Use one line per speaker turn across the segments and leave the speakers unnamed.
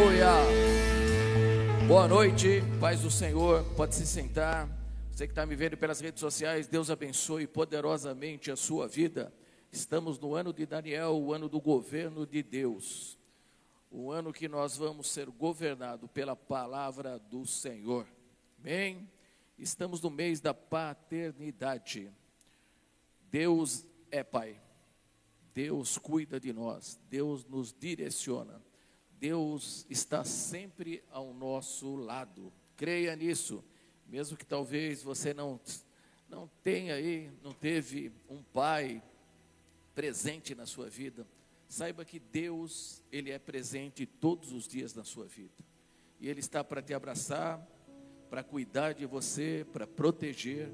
Aleluia. Boa noite, paz do Senhor. Pode se sentar. Você que está me vendo pelas redes sociais, Deus abençoe poderosamente a sua vida. Estamos no ano de Daniel, o ano do governo de Deus. O ano que nós vamos ser governados pela palavra do Senhor. Amém? Estamos no mês da paternidade. Deus é Pai. Deus cuida de nós. Deus nos direciona. Deus está sempre ao nosso lado. Creia nisso. Mesmo que talvez você não não tenha aí, não teve um pai presente na sua vida, saiba que Deus, ele é presente todos os dias na sua vida. E ele está para te abraçar, para cuidar de você, para proteger.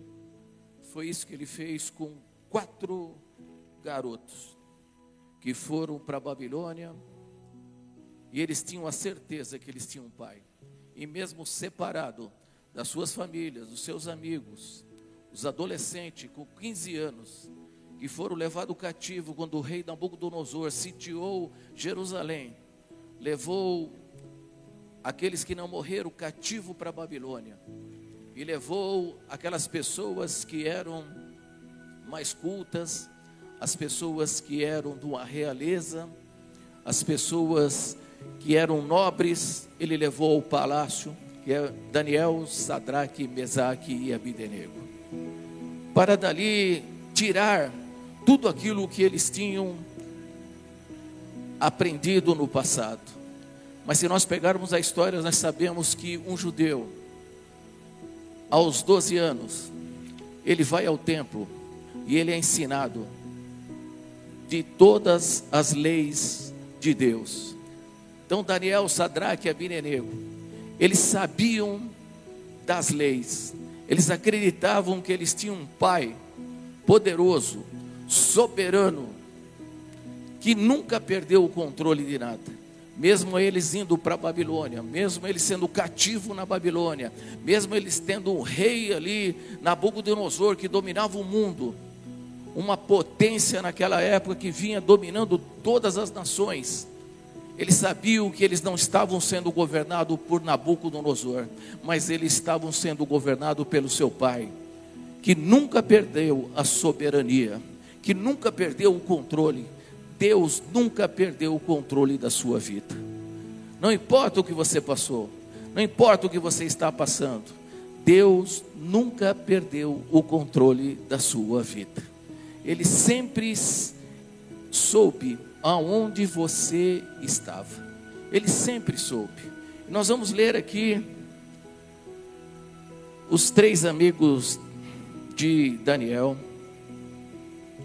Foi isso que ele fez com quatro garotos que foram para a Babilônia e eles tinham a certeza que eles tinham um pai. E mesmo separado das suas famílias, dos seus amigos, os adolescentes com 15 anos, que foram levados cativo quando o rei Nabucodonosor sitiou Jerusalém, levou aqueles que não morreram cativo para a Babilônia e levou aquelas pessoas que eram mais cultas, as pessoas que eram de uma realeza, as pessoas que eram nobres, ele levou ao palácio, que é Daniel, Sadraque, Mesaque e Abidenego. Para dali tirar tudo aquilo que eles tinham aprendido no passado. Mas se nós pegarmos a história, nós sabemos que um judeu, aos 12 anos, ele vai ao templo e ele é ensinado de todas as leis de Deus. Então Daniel, Sadraque e Abinenego, eles sabiam das leis. Eles acreditavam que eles tinham um pai poderoso, soberano, que nunca perdeu o controle de nada. Mesmo eles indo para a Babilônia, mesmo eles sendo cativo na Babilônia, mesmo eles tendo um rei ali, Nabucodonosor, que dominava o mundo, uma potência naquela época que vinha dominando todas as nações. Eles sabiam que eles não estavam sendo governados por Nabucodonosor, mas eles estavam sendo governados pelo seu pai, que nunca perdeu a soberania, que nunca perdeu o controle. Deus nunca perdeu o controle da sua vida. Não importa o que você passou, não importa o que você está passando, Deus nunca perdeu o controle da sua vida ele sempre soube aonde você estava. Ele sempre soube. Nós vamos ler aqui os três amigos de Daniel,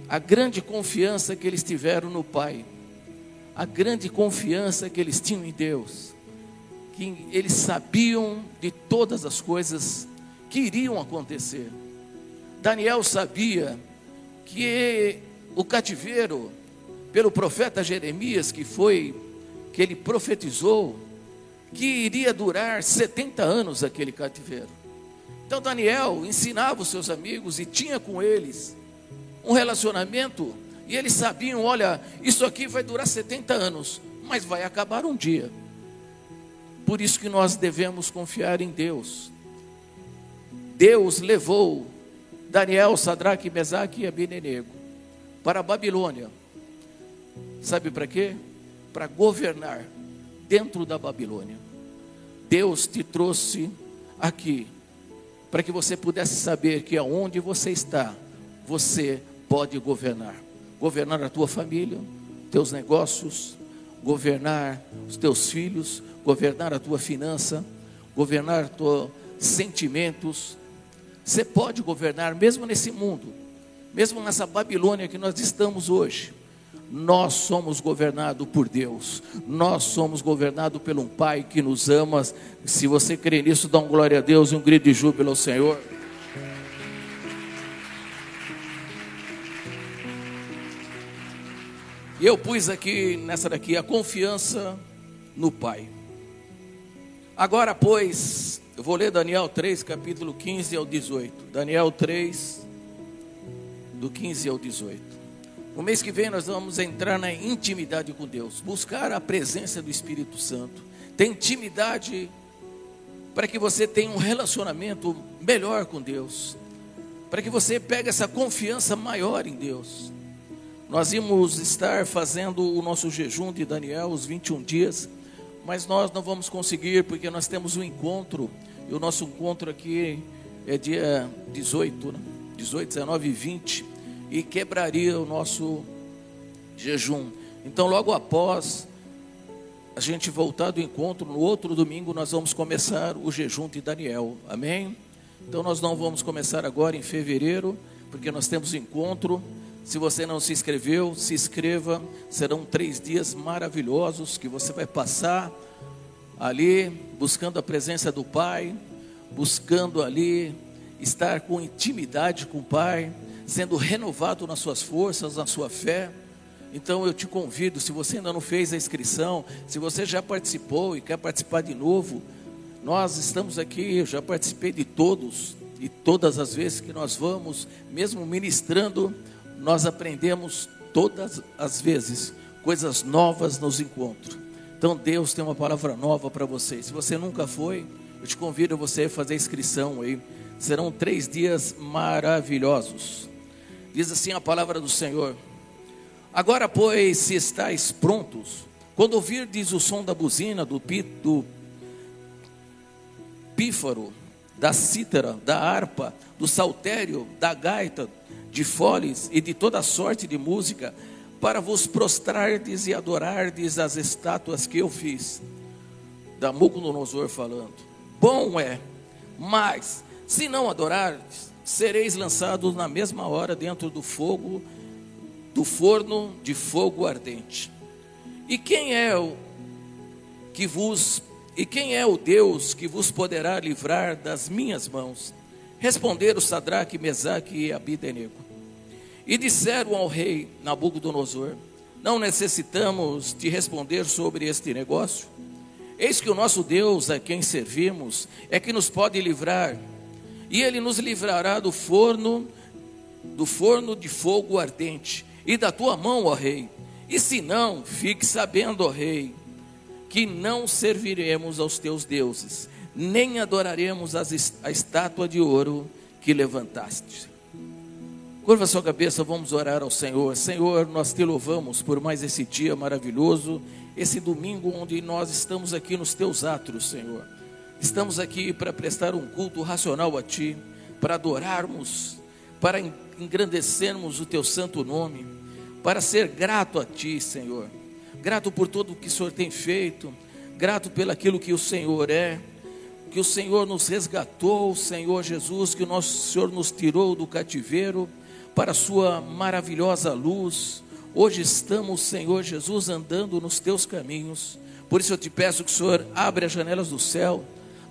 a grande confiança que eles tiveram no Pai, a grande confiança que eles tinham em Deus, que eles sabiam de todas as coisas que iriam acontecer. Daniel sabia que o cativeiro, pelo profeta Jeremias, que foi, que ele profetizou, que iria durar 70 anos aquele cativeiro. Então Daniel ensinava os seus amigos e tinha com eles um relacionamento, e eles sabiam: olha, isso aqui vai durar 70 anos, mas vai acabar um dia. Por isso que nós devemos confiar em Deus. Deus levou Daniel, Sadraque, Mesaque e Abinenego para a Babilônia. Sabe para quê? Para governar dentro da Babilônia. Deus te trouxe aqui para que você pudesse saber que aonde você está, você pode governar. Governar a tua família, teus negócios, governar os teus filhos, governar a tua finança, governar teus sentimentos, você pode governar mesmo nesse mundo, mesmo nessa Babilônia que nós estamos hoje. Nós somos governados por Deus, nós somos governados por um Pai que nos ama. Se você crê nisso, dá um glória a Deus e um grito de júbilo ao Senhor. E eu pus aqui nessa daqui a confiança no Pai. Agora, pois, eu vou ler Daniel 3, capítulo 15 ao 18. Daniel 3, do 15 ao 18. No mês que vem nós vamos entrar na intimidade com Deus, buscar a presença do Espírito Santo, ter intimidade, para que você tenha um relacionamento melhor com Deus, para que você pegue essa confiança maior em Deus. Nós íamos estar fazendo o nosso jejum de Daniel, os 21 dias, mas nós não vamos conseguir porque nós temos um encontro, e o nosso encontro aqui é dia 18, né? 18, 19 e 20, e quebraria o nosso jejum. Então, logo após a gente voltar do encontro, no outro domingo, nós vamos começar o jejum de Daniel. Amém? Então, nós não vamos começar agora em fevereiro, porque nós temos encontro. Se você não se inscreveu, se inscreva. Serão três dias maravilhosos que você vai passar ali, buscando a presença do Pai, buscando ali estar com intimidade com o Pai, sendo renovado nas suas forças, na sua fé. Então eu te convido, se você ainda não fez a inscrição, se você já participou e quer participar de novo, nós estamos aqui, eu já participei de todos e todas as vezes que nós vamos, mesmo ministrando, nós aprendemos todas as vezes coisas novas nos encontros. Então Deus tem uma palavra nova para você. Se você nunca foi, eu te convido a você fazer a inscrição aí. Serão três dias maravilhosos. Diz assim a palavra do Senhor. Agora, pois, se estáis prontos, quando ouvirdes o som da buzina, do pito, pífaro, da cítara, da harpa, do saltério, da gaita, de foles e de toda sorte de música, para vos prostrardes e adorardes as estátuas que eu fiz. Nabucodonosor falando. Bom é, mas se não adorardes, sereis lançados na mesma hora dentro do fogo do forno de fogo ardente. E quem é o que vos e quem é o Deus que vos poderá livrar das minhas mãos? Responderam Sadraque, Mesaque e Abidenego. E disseram ao rei Nabucodonosor: Não necessitamos de responder sobre este negócio. Eis que o nosso Deus, a quem servimos, é que nos pode livrar, e ele nos livrará do forno, do forno de fogo ardente e da tua mão, ó rei. E se não, fique sabendo, ó rei, que não serviremos aos teus deuses, nem adoraremos a estátua de ouro que levantaste. Curva sua cabeça, vamos orar ao Senhor. Senhor, nós te louvamos por mais esse dia maravilhoso, esse domingo onde nós estamos aqui nos teus atos, Senhor. Estamos aqui para prestar um culto racional a Ti, para adorarmos, para engrandecermos o teu santo nome, para ser grato a ti, Senhor. Grato por tudo que o Senhor tem feito, grato pelo aquilo que o Senhor é, que o Senhor nos resgatou, Senhor Jesus, que o nosso Senhor nos tirou do cativeiro para a sua maravilhosa luz. Hoje estamos, Senhor Jesus, andando nos teus caminhos. Por isso eu te peço que o Senhor abra as janelas do céu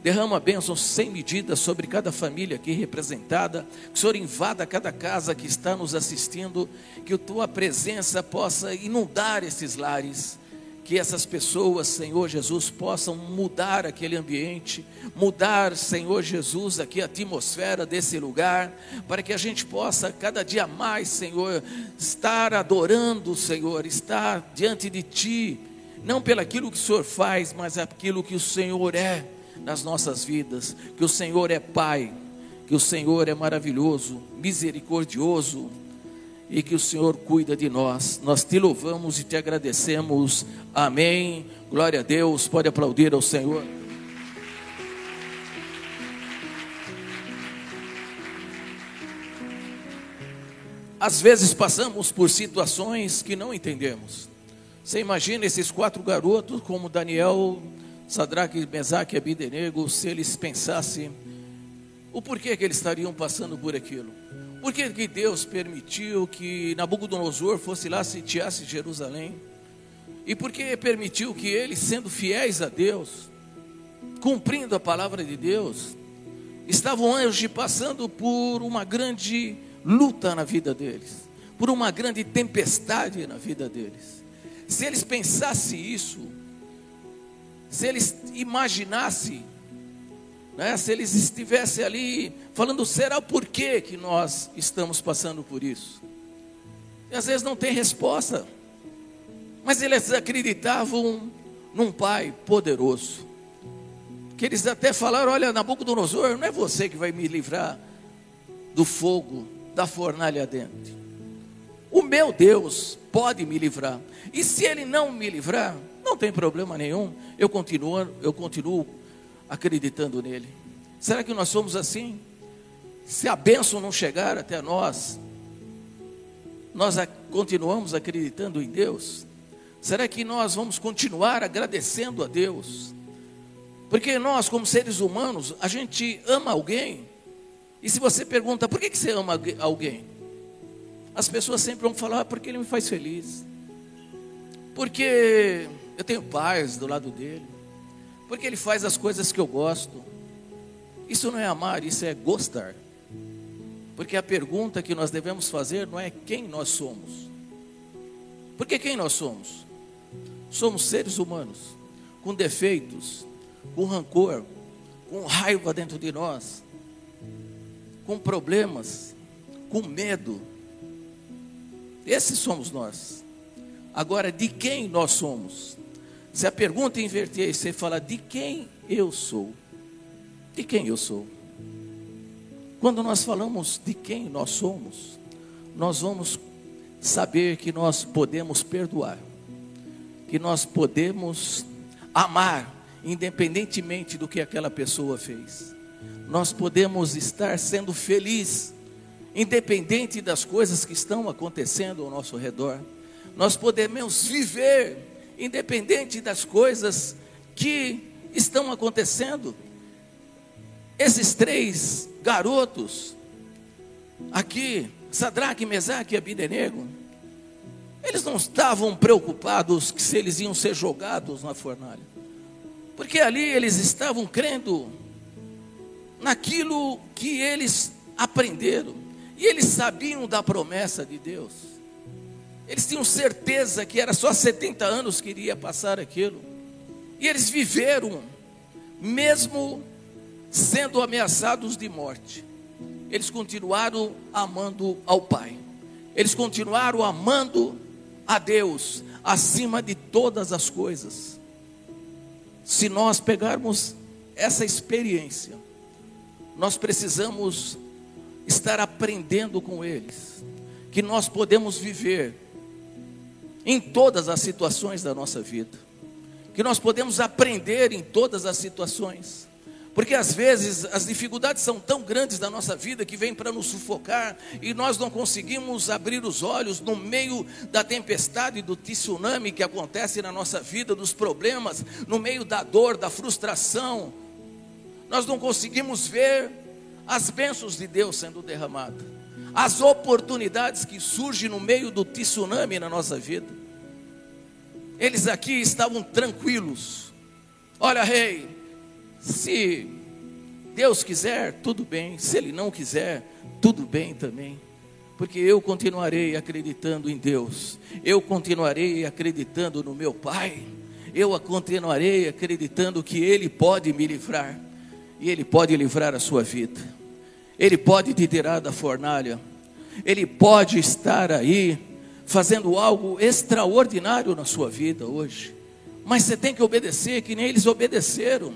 Derrama bênçãos sem medida sobre cada família aqui representada. Que o Senhor invada cada casa que está nos assistindo. Que a tua presença possa inundar esses lares. Que essas pessoas, Senhor Jesus, possam mudar aquele ambiente, mudar, Senhor Jesus, aqui a atmosfera desse lugar, para que a gente possa cada dia mais, Senhor, estar adorando, Senhor, estar diante de Ti, não pelo aquilo que o Senhor faz, mas aquilo que o Senhor é nas nossas vidas, que o Senhor é Pai, que o Senhor é maravilhoso, misericordioso e que o Senhor cuida de nós. Nós te louvamos e te agradecemos. Amém. Glória a Deus. Pode aplaudir ao Senhor. Às vezes passamos por situações que não entendemos. Você imagina esses quatro garotos, como Daniel Sadraque, Mesaque e Abidenego, se eles pensassem o porquê que eles estariam passando por aquilo. Por que, que Deus permitiu que Nabucodonosor fosse lá sitiasse Jerusalém? E por que permitiu que eles, sendo fiéis a Deus, cumprindo a palavra de Deus, estavam hoje passando por uma grande luta na vida deles, por uma grande tempestade na vida deles. Se eles pensassem isso, se eles imaginassem, né, se eles estivessem ali falando, será por que que nós estamos passando por isso? E às vezes não tem resposta, mas eles acreditavam num Pai poderoso. Que eles até falaram: Olha, Nabucodonosor, não é você que vai me livrar do fogo, da fornalha dentro. O meu Deus pode me livrar. E se ele não me livrar, não tem problema nenhum. Eu continuo, eu continuo acreditando nele. Será que nós somos assim? Se a bênção não chegar até nós, nós continuamos acreditando em Deus? Será que nós vamos continuar agradecendo a Deus? Porque nós, como seres humanos, a gente ama alguém. E se você pergunta, por que você ama alguém? As pessoas sempre vão falar, ah, porque ele me faz feliz. Porque eu tenho paz do lado dele. Porque ele faz as coisas que eu gosto. Isso não é amar, isso é gostar. Porque a pergunta que nós devemos fazer não é quem nós somos. Porque quem nós somos? Somos seres humanos, com defeitos, com rancor, com raiva dentro de nós, com problemas, com medo, esses somos nós. Agora, de quem nós somos? Se a pergunta inverter e você fala de quem eu sou, de quem eu sou? Quando nós falamos de quem nós somos, nós vamos saber que nós podemos perdoar, que nós podemos amar, independentemente do que aquela pessoa fez. Nós podemos estar sendo felizes independente das coisas que estão acontecendo ao nosso redor. Nós podemos viver independente das coisas que estão acontecendo. Esses três garotos aqui, Sadraque, Mesaque e Abidenego, eles não estavam preocupados se eles iam ser jogados na fornalha. Porque ali eles estavam crendo naquilo que eles aprenderam. E eles sabiam da promessa de Deus. Eles tinham certeza que era só 70 anos que iria passar aquilo. E eles viveram, mesmo sendo ameaçados de morte. Eles continuaram amando ao Pai. Eles continuaram amando a Deus acima de todas as coisas. Se nós pegarmos essa experiência, nós precisamos estar aprendendo com eles, que nós podemos viver em todas as situações da nossa vida, que nós podemos aprender em todas as situações, porque às vezes as dificuldades são tão grandes da nossa vida que vêm para nos sufocar e nós não conseguimos abrir os olhos no meio da tempestade, do tsunami que acontece na nossa vida, dos problemas, no meio da dor, da frustração. Nós não conseguimos ver as bênçãos de Deus sendo derramadas, as oportunidades que surgem no meio do tsunami na nossa vida. Eles aqui estavam tranquilos. Olha, rei, se Deus quiser, tudo bem. Se Ele não quiser, tudo bem também. Porque eu continuarei acreditando em Deus. Eu continuarei acreditando no meu Pai. Eu continuarei acreditando que Ele pode me livrar. E Ele pode livrar a sua vida. Ele pode te tirar da fornalha, Ele pode estar aí fazendo algo extraordinário na sua vida hoje, mas você tem que obedecer, que nem eles obedeceram.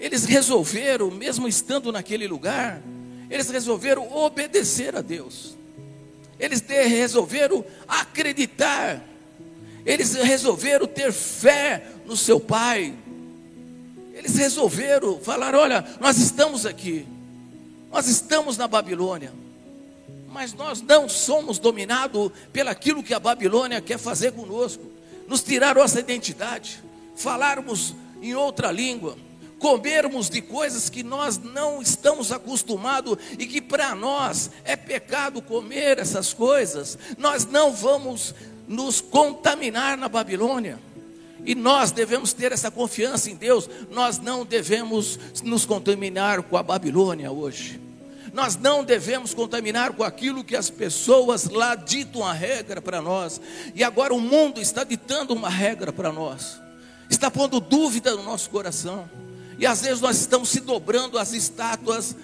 Eles resolveram, mesmo estando naquele lugar, eles resolveram obedecer a Deus, eles resolveram acreditar, eles resolveram ter fé no seu Pai, eles resolveram falar: olha, nós estamos aqui, nós estamos na Babilônia, mas nós não somos dominados pelaquilo que a Babilônia quer fazer conosco, nos tirar nossa identidade, falarmos em outra língua, comermos de coisas que nós não estamos acostumados e que para nós é pecado comer essas coisas, nós não vamos nos contaminar na Babilônia. E nós devemos ter essa confiança em Deus. Nós não devemos nos contaminar com a Babilônia hoje. Nós não devemos contaminar com aquilo que as pessoas lá ditam a regra para nós. E agora o mundo está ditando uma regra para nós. Está pondo dúvida no nosso coração. E às vezes nós estamos se dobrando às estátuas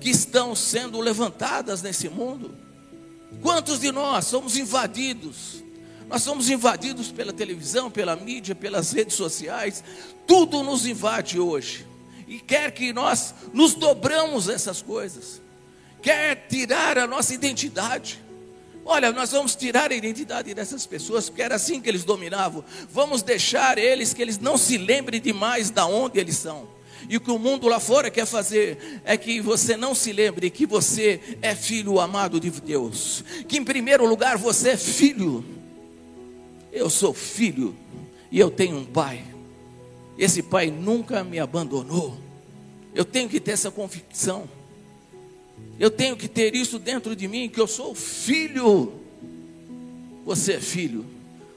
que estão sendo levantadas nesse mundo. Quantos de nós somos invadidos Nós somos invadidos pela televisão, pela mídia, pelas redes sociais. Tudo nos invade hoje. E quer que nós nos dobramos essas coisas. Quer tirar a nossa identidade. Olha, nós vamos tirar a identidade dessas pessoas, porque era assim que eles dominavam. Vamos deixar eles que eles não se lembrem demais da onde eles são. E o que o mundo lá fora quer fazer é que você não se lembre que você é filho amado de Deus. Que em primeiro lugar você é filho. Eu sou filho e eu tenho um pai. Esse pai nunca me abandonou. Eu tenho que ter essa convicção. Eu tenho que ter isso dentro de mim, que eu sou filho. Você é filho.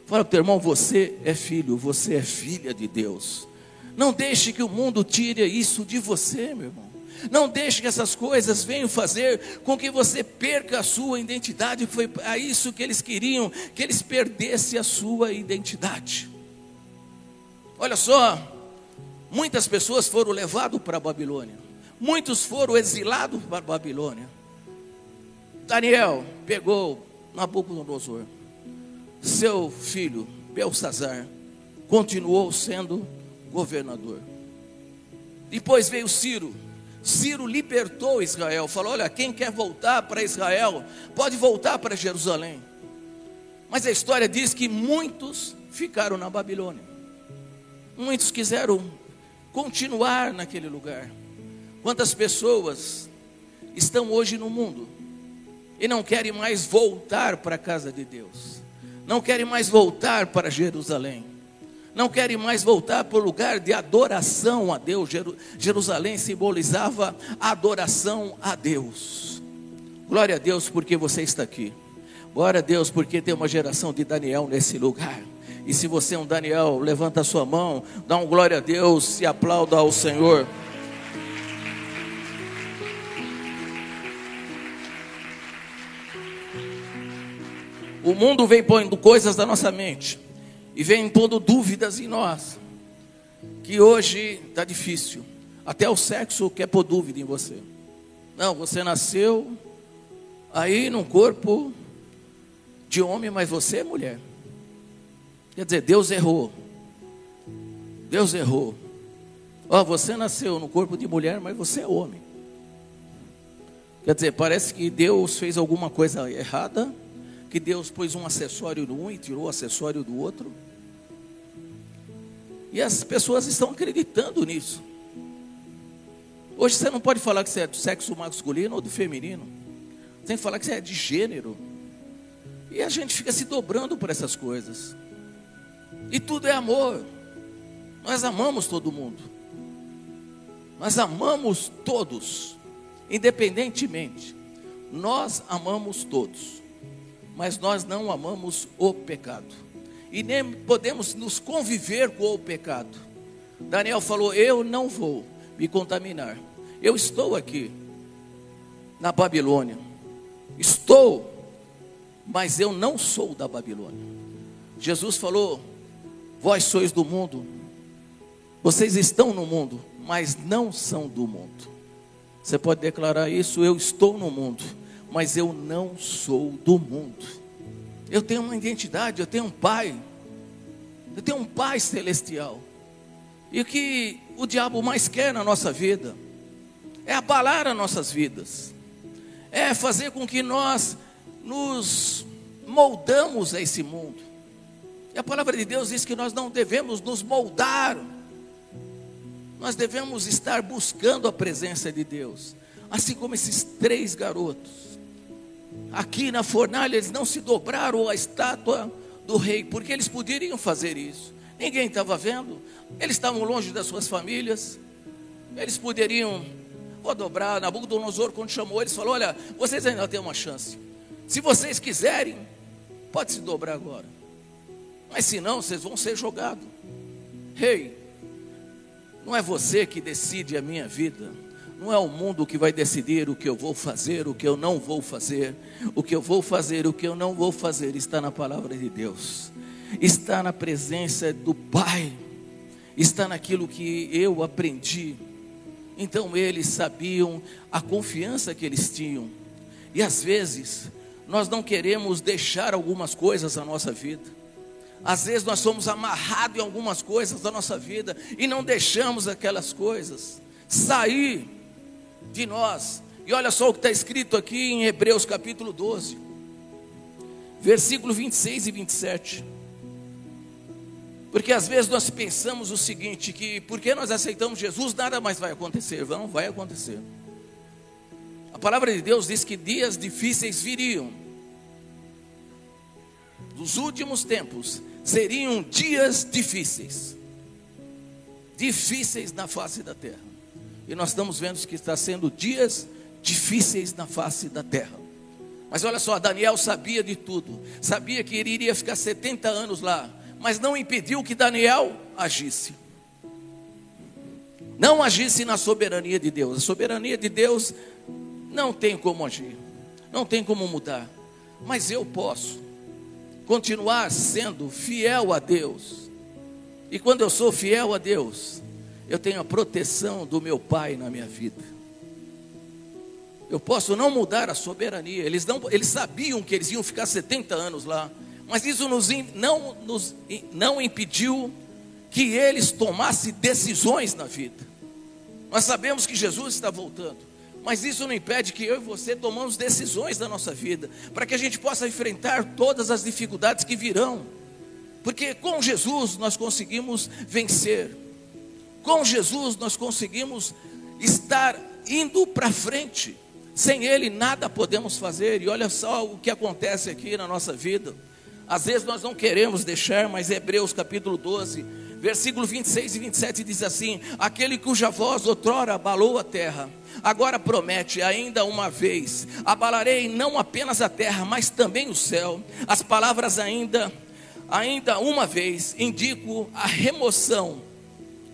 Fala para o teu irmão, você é filho, você é filha de Deus. Não deixe que o mundo tire isso de você, meu irmão. Não deixe que essas coisas venham fazer com que você perca a sua identidade. Foi a isso que eles queriam, que eles perdessem a sua identidade. Olha só, muitas pessoas foram levadas para a Babilônia. Muitos foram exilados para a Babilônia. Daniel pegou Nabucodonosor, seu filho Belsazar, continuou sendo governador. Depois veio Ciro. Ciro libertou Israel. Falou: Olha, quem quer voltar para Israel, pode voltar para Jerusalém. Mas a história diz que muitos ficaram na Babilônia. Muitos quiseram continuar naquele lugar. Quantas pessoas estão hoje no mundo e não querem mais voltar para a casa de Deus, não querem mais voltar para Jerusalém não querem mais voltar para o lugar de adoração a Deus. Jerusalém simbolizava adoração a Deus. Glória a Deus porque você está aqui. Glória a Deus porque tem uma geração de Daniel nesse lugar. E se você é um Daniel, levanta a sua mão, dá um glória a Deus e aplauda ao Senhor. O mundo vem pondo coisas na nossa mente e vem pondo dúvidas em nós. Que hoje está difícil. Até o sexo quer pôr dúvida em você. Não, você nasceu aí num corpo de homem, mas você é mulher. Quer dizer, Deus errou. Deus errou. Ó, oh, você nasceu no corpo de mulher, mas você é homem. Quer dizer, parece que Deus fez alguma coisa errada, que Deus pôs um acessório no um e tirou o acessório do outro. E as pessoas estão acreditando nisso. Hoje você não pode falar que você é do sexo masculino ou do feminino. Tem que falar que você é de gênero. E a gente fica se dobrando por essas coisas. E tudo é amor. Nós amamos todo mundo. Nós amamos todos, independentemente. Nós amamos todos. Mas nós não amamos o pecado e nem podemos nos conviver com o pecado. Daniel falou: Eu não vou me contaminar. Eu estou aqui na Babilônia. Estou, mas eu não sou da Babilônia. Jesus falou: Vós sois do mundo, vocês estão no mundo, mas não são do mundo. Você pode declarar isso: Eu estou no mundo, mas eu não sou do mundo. Eu tenho uma identidade, eu tenho um pai. Eu tenho um pai celestial. E o que o diabo mais quer na nossa vida é abalar as nossas vidas. É fazer com que nós nos moldamos a esse mundo. E a palavra de Deus diz que nós não devemos nos moldar. Nós devemos estar buscando a presença de Deus. Assim como esses três garotos aqui na fornalha, eles não se dobraram à estátua do rei, porque eles poderiam fazer isso. Ninguém estava vendo, eles estavam longe das suas famílias, eles poderiam, vou dobrar. Nabucodonosor, quando chamou eles, falou: Olha, vocês ainda têm uma chance. Se vocês quiserem, pode se dobrar agora. Mas se não, vocês vão ser jogados. Rei, não é você que decide a minha vida. Não é o mundo que vai decidir o que eu vou fazer, o que eu não vou fazer. O que eu vou fazer, o que eu não vou fazer, está na palavra de Deus, está na presença do Pai, está naquilo que eu aprendi. Então eles sabiam a confiança que eles tinham, e às vezes nós não queremos deixar algumas coisas na nossa vida. Às vezes nós somos amarrados em algumas coisas da nossa vida e não deixamos aquelas coisas sair de nós. E olha só o que está escrito aqui em Hebreus capítulo 12, versículo 26 e 27. Porque às vezes nós pensamos o seguinte: que porque nós aceitamos Jesus, nada mais vai acontecer. Não, vai acontecer. A palavra de Deus diz que dias difíceis viriam. Dos últimos tempos seriam dias difíceis. Difíceis na face da terra. E nós estamos vendo que está sendo dias difíceis na face da terra. Mas olha só, Daniel sabia de tudo. Sabia que ele iria ficar 70 anos lá, mas não impediu que Daniel agisse. Não agisse na soberania de Deus. A soberania de Deus não tem como agir, não tem como mudar. Mas eu posso continuar sendo fiel a Deus. E quando eu sou fiel a Deus, eu tenho a proteção do meu Pai na minha vida. Eu posso não mudar a soberania. Eles, não, eles sabiam que eles iam ficar 70 anos lá. Mas isso nos, não, nos, não impediu que eles tomassem decisões na vida. Nós sabemos que Jesus está voltando. Mas isso não impede que eu e você tomamos decisões da nossa vida. Para que a gente possa enfrentar todas as dificuldades que virão. Porque com Jesus nós conseguimos vencer. Com Jesus nós conseguimos estar indo para frente. Sem Ele nada podemos fazer. E olha só o que acontece aqui na nossa vida. Às vezes nós não queremos deixar, mas Hebreus capítulo 12, versículo 26 e 27 diz assim: Aquele cuja voz outrora abalou a terra, agora promete ainda uma vez: abalarei não apenas a terra, mas também o céu. As palavras ainda, ainda uma vez, indico a remoção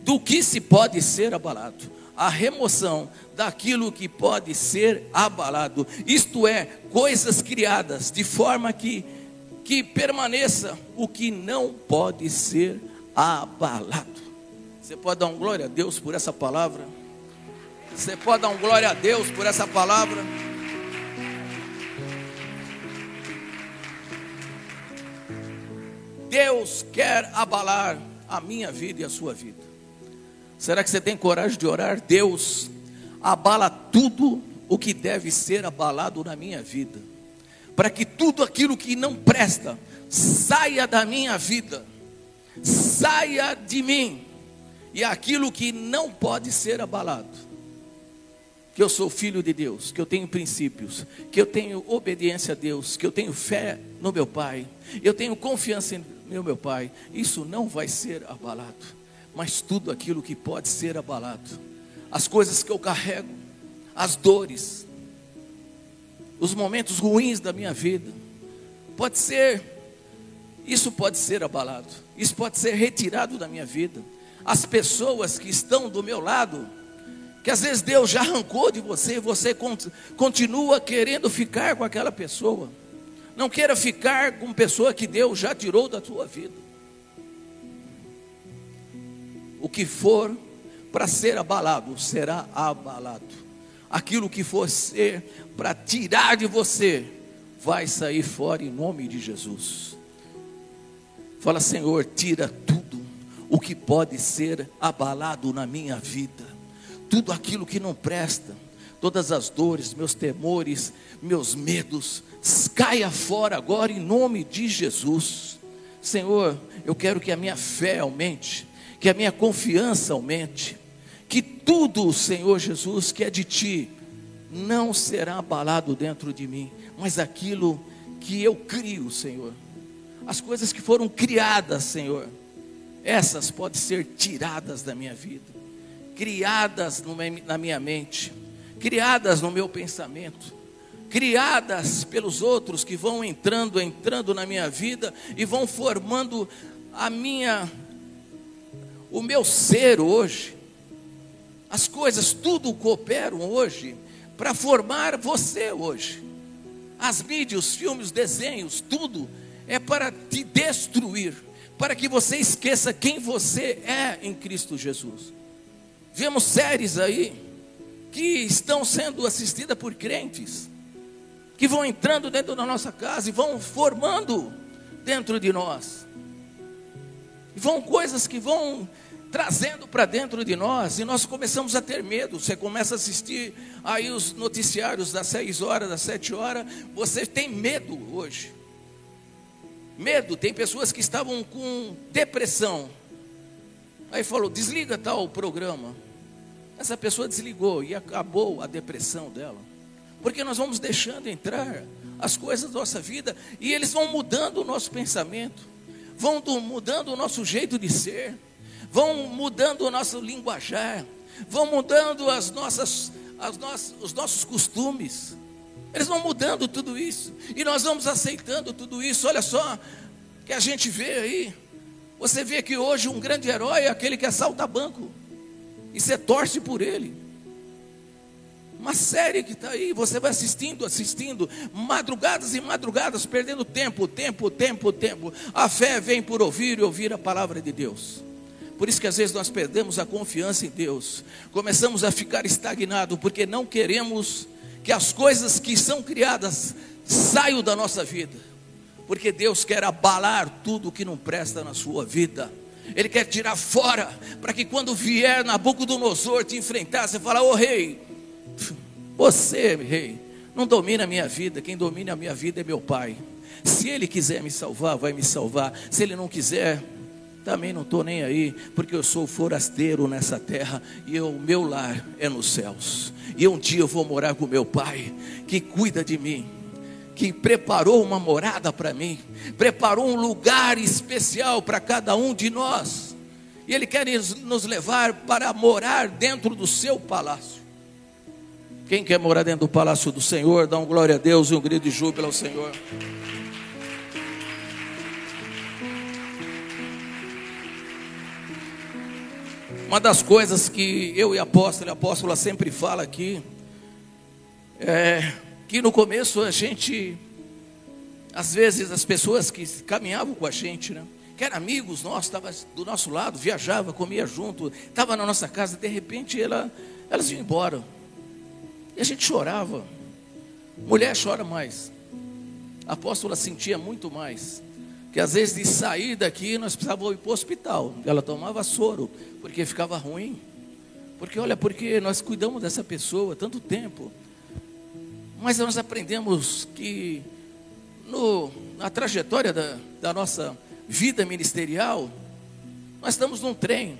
do que se pode ser abalado, a remoção daquilo que pode ser abalado, isto é, coisas criadas de forma que, que permaneça o que não pode ser abalado. Você pode dar um glória a Deus por essa palavra? Você pode dar um glória a Deus por essa palavra? Deus quer abalar a minha vida e a sua vida. Será que você tem coragem de orar? Deus, abala tudo o que deve ser abalado na minha vida, para que tudo aquilo que não presta saia da minha vida, saia de mim, e aquilo que não pode ser abalado. Que eu sou filho de Deus, que eu tenho princípios, que eu tenho obediência a Deus, que eu tenho fé no meu Pai, eu tenho confiança no meu Pai, isso não vai ser abalado mas tudo aquilo que pode ser abalado, as coisas que eu carrego, as dores, os momentos ruins da minha vida, pode ser, isso pode ser abalado, isso pode ser retirado da minha vida. As pessoas que estão do meu lado, que às vezes Deus já arrancou de você, você continua querendo ficar com aquela pessoa. Não queira ficar com pessoa que Deus já tirou da tua vida o que for para ser abalado, será abalado. Aquilo que for ser para tirar de você, vai sair fora em nome de Jesus. Fala, Senhor, tira tudo o que pode ser abalado na minha vida, tudo aquilo que não presta, todas as dores, meus temores, meus medos, caia fora agora em nome de Jesus. Senhor, eu quero que a minha fé aumente, que a minha confiança aumente, que tudo, Senhor Jesus, que é de Ti, não será abalado dentro de mim, mas aquilo que eu crio, Senhor, as coisas que foram criadas, Senhor, essas podem ser tiradas da minha vida, criadas na minha mente, criadas no meu pensamento, criadas pelos outros que vão entrando, entrando na minha vida e vão formando a minha o meu ser hoje, as coisas tudo cooperam hoje para formar você hoje. As mídias, os filmes, os desenhos, tudo é para te destruir, para que você esqueça quem você é em Cristo Jesus. Vemos séries aí que estão sendo assistidas por crentes, que vão entrando dentro da nossa casa e vão formando dentro de nós. vão coisas que vão trazendo para dentro de nós e nós começamos a ter medo. Você começa a assistir aí os noticiários das seis horas, das sete horas, você tem medo hoje. Medo, tem pessoas que estavam com depressão. Aí falou: desliga tal programa. Essa pessoa desligou e acabou a depressão dela. Porque nós vamos deixando entrar as coisas da nossa vida e eles vão mudando o nosso pensamento, vão mudando o nosso jeito de ser, vão mudando o nosso linguajar, vão mudando as nossas, as nossas, os nossos costumes. Eles vão mudando tudo isso e nós vamos aceitando tudo isso. Olha só que a gente vê aí. Você vê que hoje um grande herói é aquele que assalta banco e você torce por ele. Uma série que está aí, você vai assistindo, assistindo, madrugadas e madrugadas, perdendo tempo, tempo, tempo, tempo. A fé vem por ouvir e ouvir a palavra de Deus. Por isso que às vezes nós perdemos a confiança em Deus, começamos a ficar estagnados, porque não queremos que as coisas que são criadas saiam da nossa vida, porque Deus quer abalar tudo que não presta na sua vida. Ele quer tirar fora, para que quando vier Nabucodonosor te enfrentar, você fala: Ô oh, rei, você, rei, não domina a minha vida, quem domina a minha vida é meu pai. Se ele quiser me salvar, vai me salvar. Se ele não quiser, também não estou nem aí, porque eu sou forasteiro nessa terra e o meu lar é nos céus. E um dia eu vou morar com meu pai, que cuida de mim que preparou uma morada para mim, preparou um lugar especial para cada um de nós, e Ele quer nos levar para morar dentro do seu palácio. Quem quer morar dentro do palácio do Senhor, dá um glória a Deus e um grito de júbilo ao Senhor. Uma das coisas que eu e a apóstola, a apóstola sempre fala aqui, é que no começo a gente, às vezes as pessoas que caminhavam com a gente, né? Que eram amigos nossos, estavam do nosso lado, viajava, comia junto, estava na nossa casa, de repente ela, elas iam embora. E a gente chorava. Mulher chora mais. A apóstola sentia muito mais. Que às vezes de sair daqui nós precisávamos ir para o hospital. Ela tomava soro, porque ficava ruim. Porque olha, porque nós cuidamos dessa pessoa tanto tempo. Mas nós aprendemos que no, na trajetória da, da nossa vida ministerial, nós estamos num trem.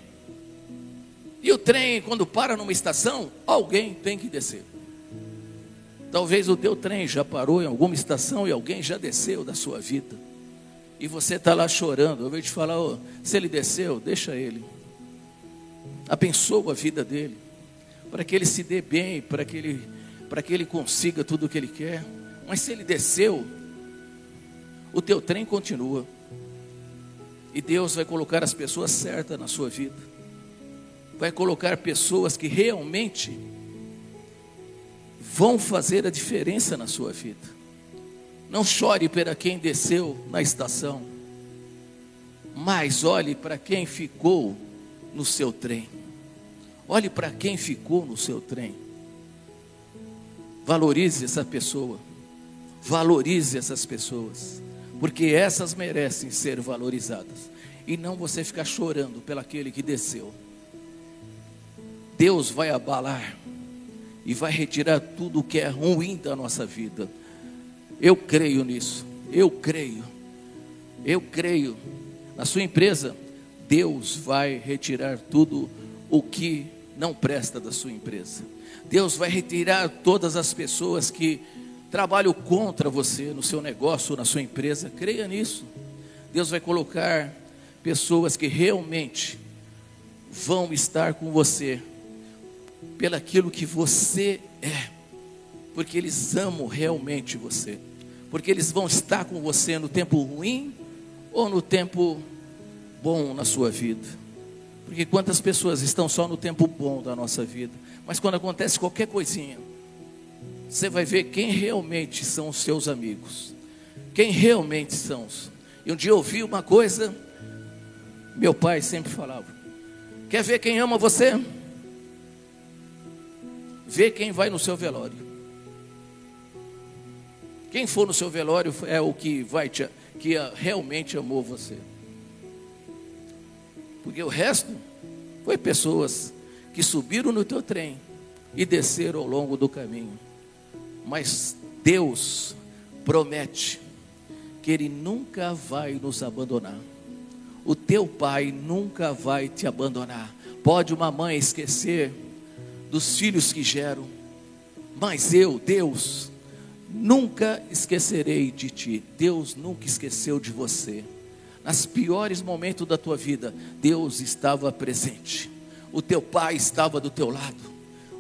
E o trem, quando para numa estação, alguém tem que descer. Talvez o teu trem já parou em alguma estação e alguém já desceu da sua vida. E você está lá chorando. Eu vou te falar, oh, se ele desceu, deixa ele. Abençoa a vida dele. Para que ele se dê bem, para que ele para que ele consiga tudo o que ele quer. Mas se ele desceu, o teu trem continua. E Deus vai colocar as pessoas certas na sua vida. Vai colocar pessoas que realmente vão fazer a diferença na sua vida. Não chore para quem desceu na estação, mas olhe para quem ficou no seu trem. Olhe para quem ficou no seu trem. Valorize essa pessoa. Valorize essas pessoas. Porque essas merecem ser valorizadas. E não você ficar chorando pelaquele que desceu. Deus vai abalar e vai retirar tudo o que é ruim da nossa vida. Eu creio nisso. Eu creio. Eu creio. Na sua empresa, Deus vai retirar tudo o que não presta da sua empresa. Deus vai retirar todas as pessoas que trabalham contra você no seu negócio, na sua empresa. Creia nisso. Deus vai colocar pessoas que realmente vão estar com você pelaquilo que você é, porque eles amam realmente você, porque eles vão estar com você no tempo ruim ou no tempo bom na sua vida. Porque quantas pessoas estão só no tempo bom da nossa vida? Mas quando acontece qualquer coisinha, você vai ver quem realmente são os seus amigos. Quem realmente são. E um dia eu ouvi uma coisa, meu pai sempre falava: Quer ver quem ama você? Vê quem vai no seu velório. Quem for no seu velório é o que vai te, que realmente amou você. Porque o resto foi pessoas que subiram no teu trem e desceram ao longo do caminho. Mas Deus promete que Ele nunca vai nos abandonar. O teu pai nunca vai te abandonar. Pode uma mãe esquecer dos filhos que geram, mas eu, Deus, nunca esquecerei de ti. Deus nunca esqueceu de você. Nas piores momentos da tua vida, Deus estava presente. O teu pai estava do teu lado.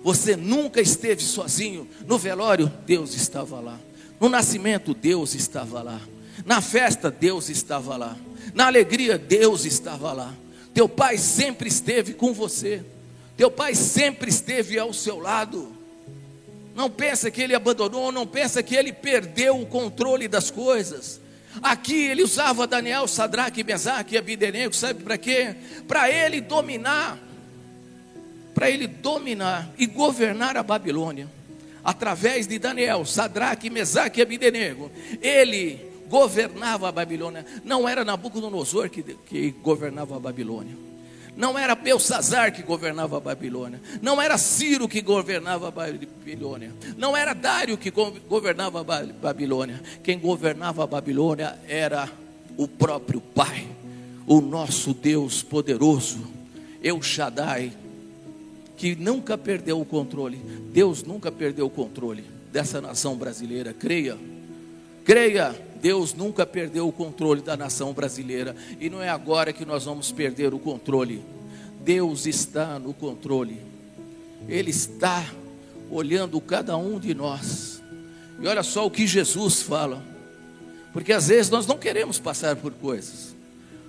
Você nunca esteve sozinho. No velório, Deus estava lá. No nascimento, Deus estava lá. Na festa, Deus estava lá. Na alegria, Deus estava lá. Teu pai sempre esteve com você. Teu pai sempre esteve ao seu lado. Não pensa que ele abandonou, não pensa que ele perdeu o controle das coisas. Aqui ele usava Daniel, Sadraque, Mesaque e Abidenego, sabe para quê? Para ele dominar, para ele dominar e governar a Babilônia. Através de Daniel, Sadraque, Mesaque e Abidenego, ele governava a Babilônia. Não era Nabucodonosor que, que governava a Babilônia. Não era Belsazar que governava a Babilônia. Não era Ciro que governava a Babilônia. Não era Dário que governava a Babilônia. Quem governava a Babilônia era o próprio Pai, o nosso Deus poderoso, El Shaddai, que nunca perdeu o controle. Deus nunca perdeu o controle dessa nação brasileira. Creia, creia. Deus nunca perdeu o controle da nação brasileira e não é agora que nós vamos perder o controle. Deus está no controle. Ele está olhando cada um de nós. E olha só o que Jesus fala. Porque às vezes nós não queremos passar por coisas.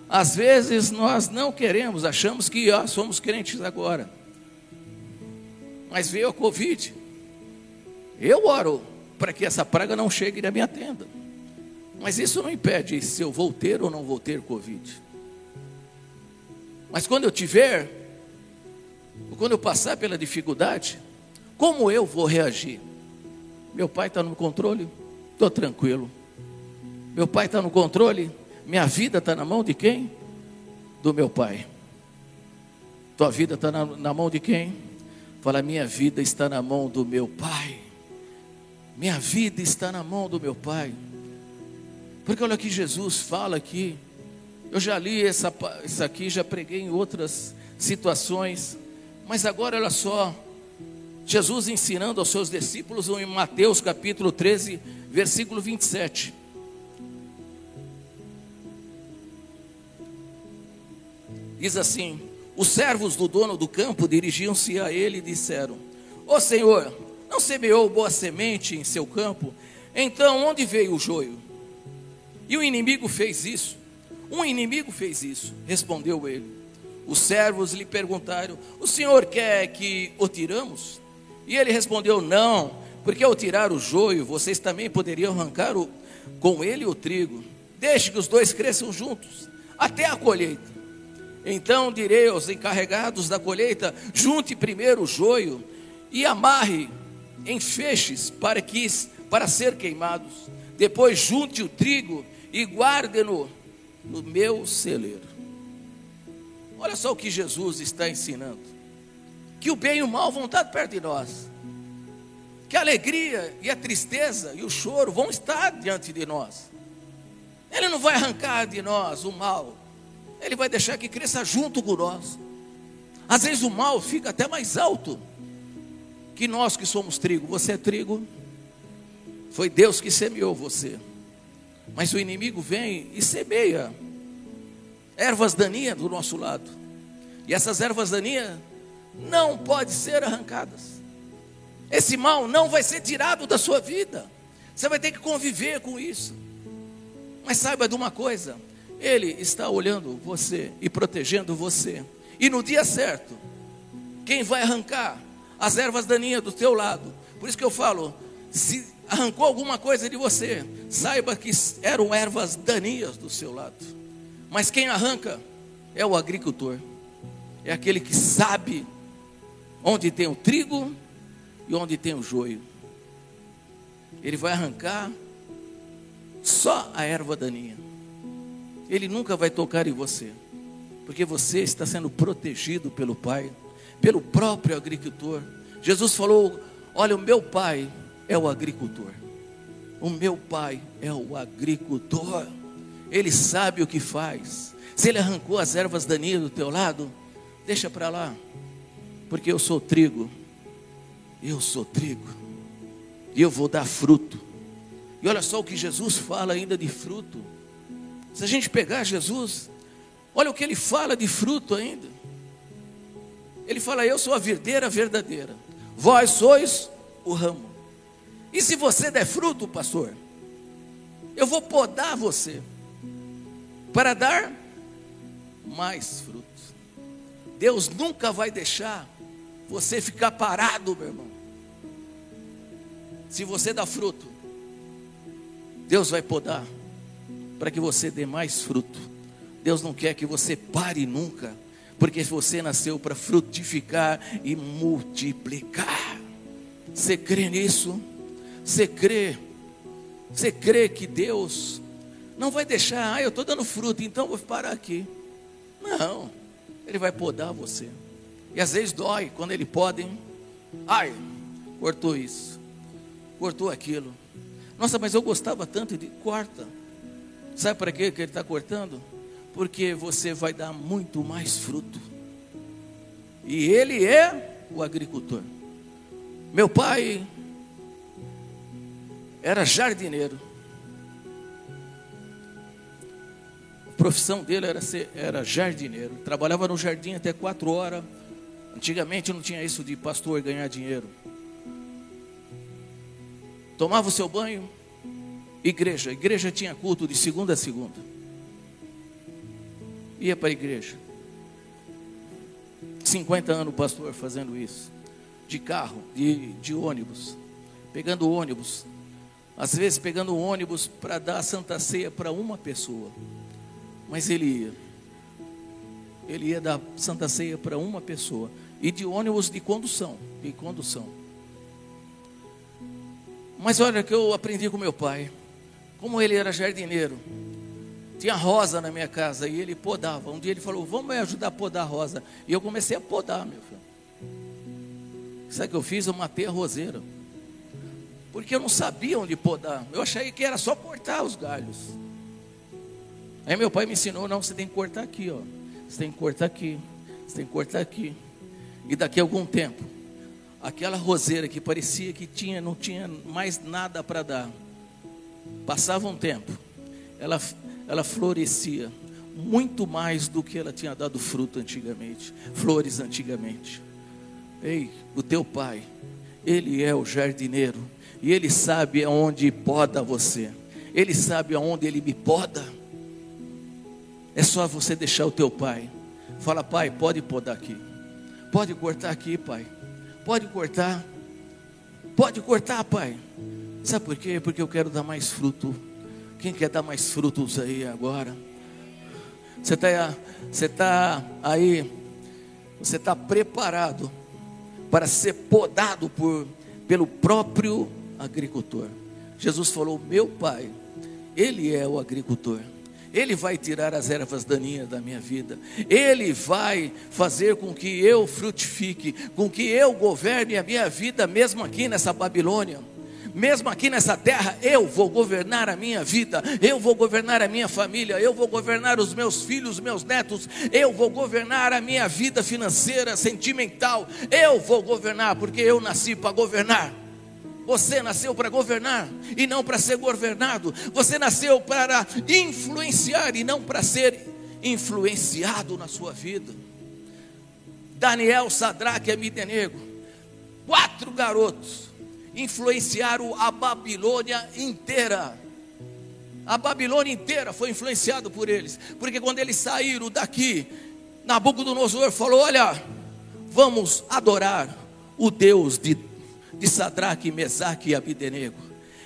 Às vezes nós não queremos, achamos que ó, somos crentes agora. Mas veio a Covid. Eu oro para que essa praga não chegue na minha tenda. Mas isso não impede se eu vou ter ou não vou ter Covid. Mas quando eu tiver, ou quando eu passar pela dificuldade, como eu vou reagir? Meu pai está no controle? Estou tranquilo. Meu pai está no controle? Minha vida está na mão de quem? Do meu pai. Tua vida está na, na mão de quem? Fala, minha vida está na mão do meu pai. Minha vida está na mão do meu pai. Porque olha que Jesus fala aqui. Eu já li essa, essa aqui, já preguei em outras situações. Mas agora olha só. Jesus ensinando aos seus discípulos em Mateus capítulo 13, versículo 27. Diz assim: Os servos do dono do campo dirigiam-se a ele e disseram: Ó Senhor, não semeou boa semente em seu campo? Então onde veio o joio? E o inimigo fez isso. Um inimigo fez isso, respondeu ele. Os servos lhe perguntaram: O senhor quer que o tiramos? E ele respondeu: Não, porque ao tirar o joio, vocês também poderiam arrancar o, com ele o trigo. Deixe que os dois cresçam juntos, até a colheita. Então direi aos encarregados da colheita: junte primeiro o joio e amarre em feixes para que para ser queimados. Depois junte o trigo e guarde-no no meu celeiro. Olha só o que Jesus está ensinando: que o bem e o mal vão estar perto de nós, que a alegria e a tristeza e o choro vão estar diante de nós. Ele não vai arrancar de nós o mal, ele vai deixar que cresça junto com nós. Às vezes o mal fica até mais alto que nós que somos trigo. Você é trigo, foi Deus que semeou você. Mas o inimigo vem e semeia ervas daninhas do nosso lado. E essas ervas daninhas não podem ser arrancadas. Esse mal não vai ser tirado da sua vida. Você vai ter que conviver com isso. Mas saiba de uma coisa: Ele está olhando você e protegendo você. E no dia certo, quem vai arrancar as ervas daninhas do teu lado? Por isso que eu falo: se arrancou alguma coisa de você, saiba que eram ervas daninhas do seu lado. Mas quem arranca é o agricultor, é aquele que sabe onde tem o trigo e onde tem o joio. Ele vai arrancar só a erva daninha. Ele nunca vai tocar em você. Porque você está sendo protegido pelo Pai, pelo próprio agricultor. Jesus falou: Olha, o meu Pai é o agricultor. O meu Pai é o agricultor. Ele sabe o que faz. Se ele arrancou as ervas daninhas do teu lado, deixa para lá. Porque eu sou trigo. Eu sou trigo. E eu vou dar fruto. E olha só o que Jesus fala ainda de fruto. Se a gente pegar Jesus, olha o que ele fala de fruto ainda. Ele fala: Eu sou a verdeira verdadeira, vós sois o ramo. E se você der fruto, pastor, eu vou podar você para dar mais frutos. Deus nunca vai deixar você ficar parado, meu irmão. Se você dá fruto, Deus vai podar para que você dê mais fruto. Deus não quer que você pare nunca, porque você nasceu para frutificar e multiplicar. Você crê nisso? Você crê? Você crê que Deus não vai deixar, ah, eu estou dando fruto, então vou parar aqui. Não, Ele vai podar você. E às vezes dói quando Ele pode, ai, cortou isso, cortou aquilo. Nossa, mas eu gostava tanto de corta. Sabe para que ele está cortando? Porque você vai dar muito mais fruto. E ele é o agricultor. Meu pai era jardineiro. A profissão dele era, ser, era jardineiro. Trabalhava no jardim até quatro horas. Antigamente não tinha isso de pastor ganhar dinheiro. Tomava o seu banho, igreja. igreja tinha culto de segunda a segunda. Ia para a igreja. 50 anos o pastor fazendo isso. De carro, de, de ônibus. Pegando ônibus. Às vezes pegando ônibus para dar a Santa Ceia para uma pessoa. Mas ele ia. Ele ia dar Santa Ceia para uma pessoa. E de ônibus de condução. De condução. Mas olha que eu aprendi com meu pai. Como ele era jardineiro. Tinha rosa na minha casa e ele podava. Um dia ele falou: Vamos me ajudar a podar a rosa. E eu comecei a podar, meu filho. Sabe o que eu fiz? Eu matei a roseira. Porque eu não sabia onde podar. Eu achei que era só cortar os galhos. Aí meu pai me ensinou: Não, você tem que cortar aqui, ó. Você tem que cortar aqui. Você tem que cortar aqui. E daqui a algum tempo, aquela roseira que parecia que tinha, não tinha mais nada para dar. Passava um tempo, ela, ela florescia muito mais do que ela tinha dado fruto antigamente, flores antigamente. Ei, o teu pai, ele é o jardineiro e ele sabe aonde poda você. Ele sabe aonde ele me poda. É só você deixar o teu pai. Fala, pai, pode podar aqui. Pode cortar aqui, pai. Pode cortar. Pode cortar, pai. Sabe por quê? Porque eu quero dar mais fruto. Quem quer dar mais frutos aí agora? Você está você tá aí, você está preparado para ser podado por, pelo próprio agricultor. Jesus falou: Meu pai, Ele é o agricultor. Ele vai tirar as ervas daninhas da minha vida. Ele vai fazer com que eu frutifique, com que eu governe a minha vida, mesmo aqui nessa Babilônia. Mesmo aqui nessa terra, eu vou governar a minha vida, eu vou governar a minha família, eu vou governar os meus filhos, meus netos, eu vou governar a minha vida financeira, sentimental, eu vou governar, porque eu nasci para governar. Você nasceu para governar e não para ser governado. Você nasceu para influenciar e não para ser influenciado na sua vida. Daniel, Sadraque e Amidenego, quatro garotos, influenciaram a Babilônia inteira. A Babilônia inteira foi influenciada por eles, porque quando eles saíram daqui, Nabucodonosor falou: Olha, vamos adorar o Deus de de Sadraque, Mesaque e Abidenego.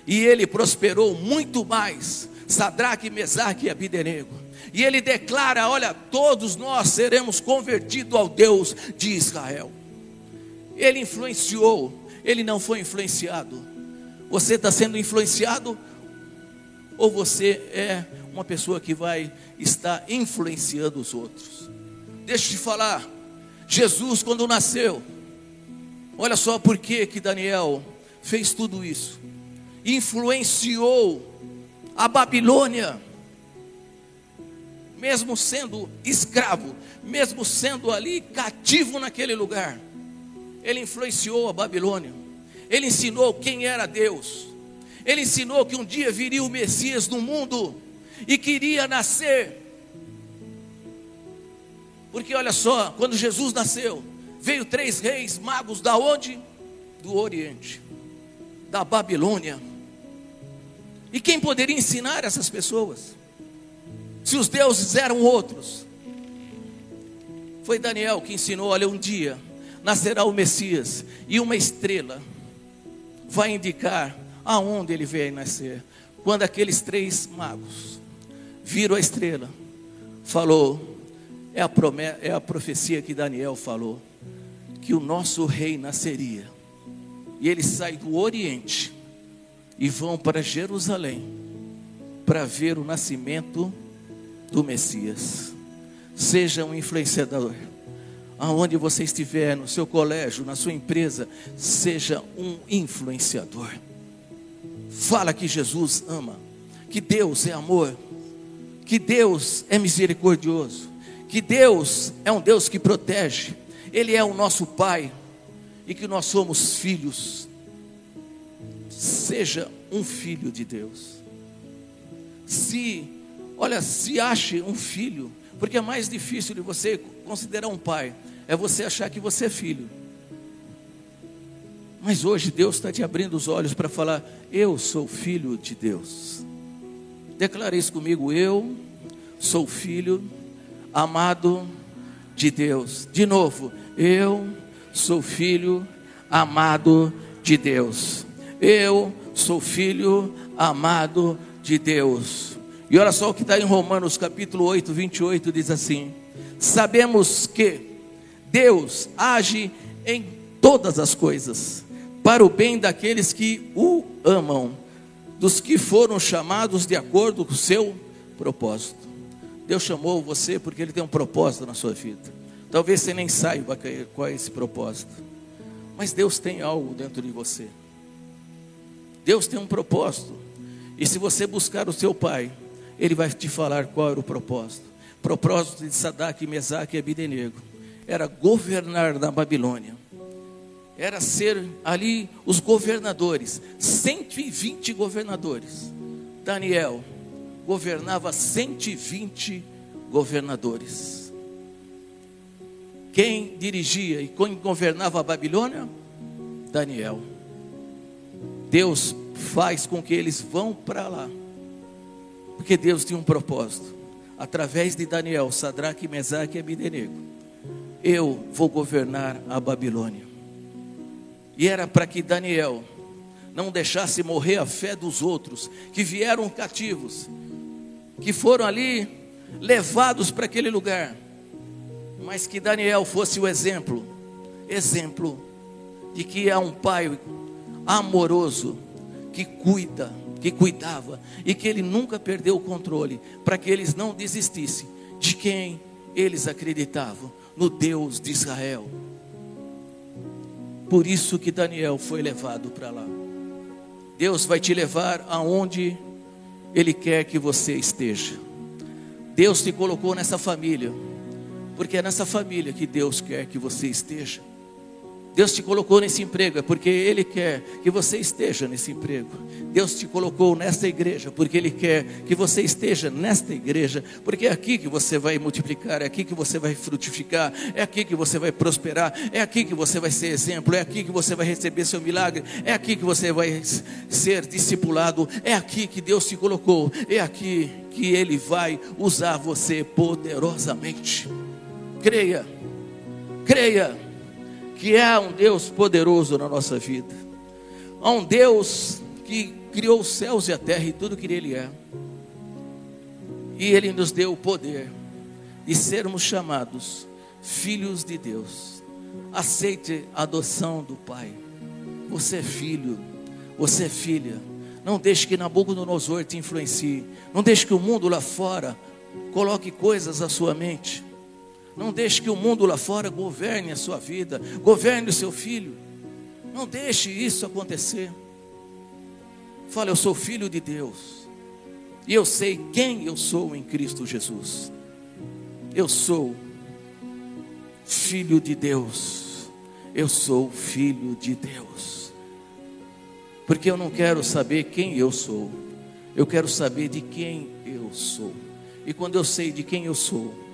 E ele prosperou muito mais, Sadraque, Mesaque e Abidenego. E ele declara: Olha, todos nós seremos convertidos ao Deus de Israel. Ele influenciou, ele não foi influenciado. Você está sendo influenciado? Ou você é uma pessoa que vai estar influenciando os outros? deixa eu te falar. Jesus, quando nasceu, olha só por que que Daniel fez tudo isso. Influenciou a Babilônia, mesmo sendo escravo, mesmo sendo ali cativo naquele lugar, ele influenciou a Babilônia, ele ensinou quem era Deus, ele ensinou que um dia viria o Messias no mundo e queria nascer. Porque olha só, quando Jesus nasceu, veio três reis magos da onde? Do Oriente, da Babilônia. E quem poderia ensinar essas pessoas? Se os deuses eram outros. Foi Daniel que ensinou: olha, um dia nascerá o Messias e uma estrela vai indicar aonde ele veio nascer. Quando aqueles três magos viram a estrela, falou: é a, promessa, é a profecia que Daniel falou, que o nosso rei nasceria. E ele sai do Oriente e vão para Jerusalém para ver o nascimento do Messias. Seja um influenciador. Aonde você estiver, no seu colégio, na sua empresa, seja um influenciador. Fala que Jesus ama, que Deus é amor, que Deus é misericordioso, que Deus é um Deus que protege, Ele é o nosso Pai e que nós somos filhos. Seja um filho de Deus. Se, olha, se ache um filho, porque é mais difícil de você considerar um pai, é você achar que você é filho. Mas hoje Deus está te abrindo os olhos para falar: Eu sou filho de Deus. Declare isso comigo: Eu sou filho amado de Deus. De novo, eu sou filho amado de Deus. Eu sou filho amado de Deus. E olha só o que está em Romanos capítulo 8, 28, diz assim: Sabemos que Deus age em todas as coisas para o bem daqueles que o amam, dos que foram chamados de acordo com o seu propósito. Deus chamou você porque Ele tem um propósito na sua vida. Talvez você nem saiba qual é esse propósito, mas Deus tem algo dentro de você. Deus tem um propósito, e se você buscar o seu Pai, Ele vai te falar qual era o propósito. O propósito de Sadak, Mesaque e Abidenego era governar na Babilônia, era ser ali os governadores, 120 governadores. Daniel, governava 120 governadores. Quem dirigia e quem governava a Babilônia? Daniel. Deus faz com que eles vão para lá. Porque Deus tinha um propósito. Através de Daniel, Sadraque, Mesaque e Abednego, eu vou governar a Babilônia. E era para que Daniel não deixasse morrer a fé dos outros que vieram cativos que foram ali levados para aquele lugar, mas que Daniel fosse o exemplo exemplo de que há um pai amoroso que cuida, que cuidava e que ele nunca perdeu o controle para que eles não desistissem de quem eles acreditavam, no Deus de Israel. Por isso que Daniel foi levado para lá. Deus vai te levar aonde ele quer que você esteja. Deus te colocou nessa família, porque é nessa família que Deus quer que você esteja. Deus te colocou nesse emprego, é porque Ele quer que você esteja nesse emprego. Deus te colocou nesta igreja, porque Ele quer que você esteja nesta igreja, porque é aqui que você vai multiplicar, é aqui que você vai frutificar, é aqui que você vai prosperar, é aqui que você vai ser exemplo, é aqui que você vai receber seu milagre, é aqui que você vai ser discipulado, é aqui que Deus te colocou, é aqui que Ele vai usar você poderosamente. Creia, creia que há um Deus poderoso na nossa vida. Há um Deus que criou os céus e a terra e tudo que Ele é. E Ele nos deu o poder de sermos chamados filhos de Deus. Aceite a adoção do Pai. Você é filho, você é filha. Não deixe que Nabucodonosor te influencie. Não deixe que o mundo lá fora coloque coisas à sua mente. Não deixe que o mundo lá fora governe a sua vida, governe o seu filho. Não deixe isso acontecer. Fala, eu sou filho de Deus. E eu sei quem eu sou em Cristo Jesus. Eu sou filho de Deus. Eu sou filho de Deus. Porque eu não quero saber quem eu sou. Eu quero saber de quem eu sou. E quando eu sei de quem eu sou,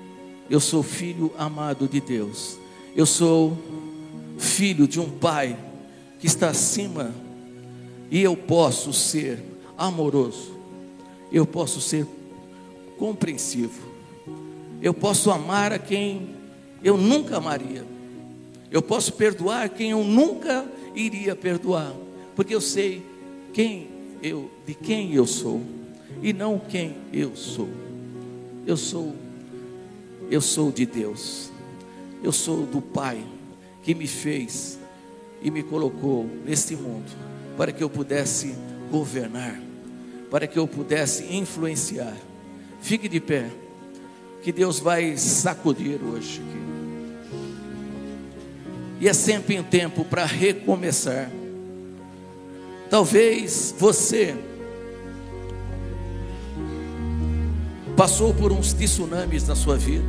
eu sou filho amado de Deus. Eu sou filho de um pai que está acima e eu posso ser amoroso. Eu posso ser compreensivo. Eu posso amar a quem eu nunca amaria. Eu posso perdoar quem eu nunca iria perdoar, porque eu sei quem eu, de quem eu sou e não quem eu sou. Eu sou eu sou de Deus. Eu sou do Pai que me fez e me colocou neste mundo para que eu pudesse governar, para que eu pudesse influenciar. Fique de pé, que Deus vai sacudir hoje. E é sempre um tempo para recomeçar. Talvez você passou por uns tsunamis na sua vida,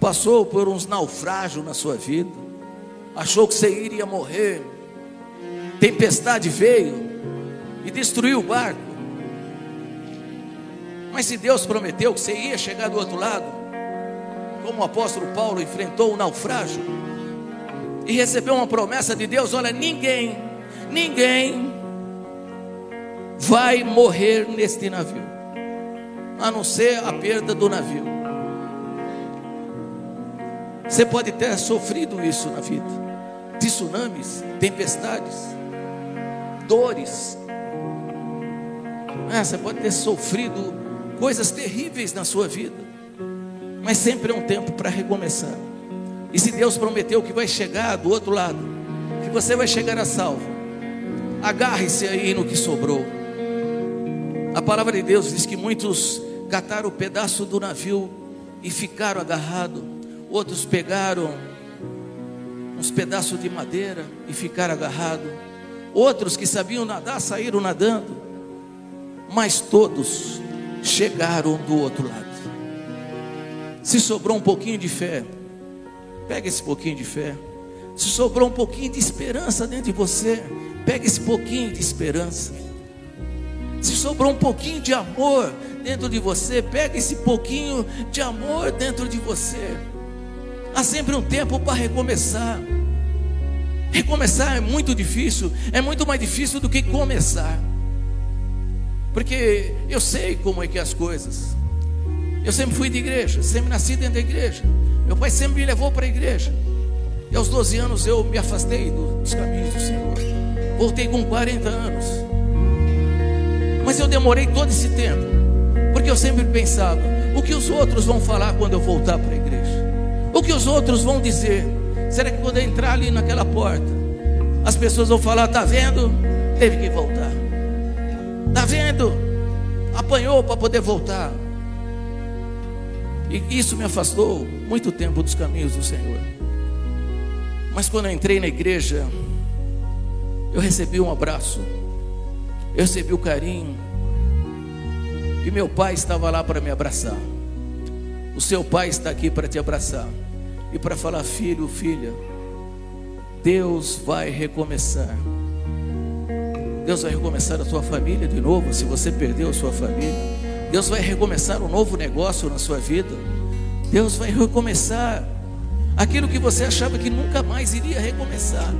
passou por uns naufrágios na sua vida, achou que você iria morrer, tempestade veio e destruiu o barco. Mas se Deus prometeu que você ia chegar do outro lado, como o apóstolo Paulo enfrentou o naufrágio e recebeu uma promessa de Deus: olha, ninguém Ninguém vai morrer neste navio, a não ser a perda do navio. Você pode ter sofrido isso na vida: tsunamis, tempestades, dores. Ah, você pode ter sofrido coisas terríveis na sua vida, mas sempre é um tempo para recomeçar. E se Deus prometeu que vai chegar do outro lado, que você vai chegar a salvo, Agarre-se aí no que sobrou. A palavra de Deus diz que muitos cataram o pedaço do navio e ficaram agarrados. Outros pegaram uns pedaços de madeira e ficaram agarrados. Outros que sabiam nadar saíram nadando. Mas todos chegaram do outro lado. Se sobrou um pouquinho de fé, pega esse pouquinho de fé. Se sobrou um pouquinho de esperança dentro de você, Pega esse pouquinho de esperança. Se sobrou um pouquinho de amor dentro de você, pega esse pouquinho de amor dentro de você. Há sempre um tempo para recomeçar. Recomeçar é muito difícil, é muito mais difícil do que começar. Porque eu sei como é que é as coisas. Eu sempre fui de igreja, sempre nasci dentro da igreja. Meu pai sempre me levou para a igreja. E aos 12 anos eu me afastei dos caminhos do Senhor. Voltei com 40 anos. Mas eu demorei todo esse tempo. Porque eu sempre pensava: o que os outros vão falar quando eu voltar para a igreja? O que os outros vão dizer? Será que quando eu entrar ali naquela porta, as pessoas vão falar: está vendo? Teve que voltar. Está vendo? Apanhou para poder voltar. E isso me afastou muito tempo dos caminhos do Senhor. Mas quando eu entrei na igreja, eu recebi um abraço, eu recebi o carinho, e meu pai estava lá para me abraçar. O seu pai está aqui para te abraçar e para falar: filho, filha, Deus vai recomeçar. Deus vai recomeçar a sua família de novo, se você perdeu a sua família. Deus vai recomeçar um novo negócio na sua vida. Deus vai recomeçar aquilo que você achava que nunca mais iria recomeçar.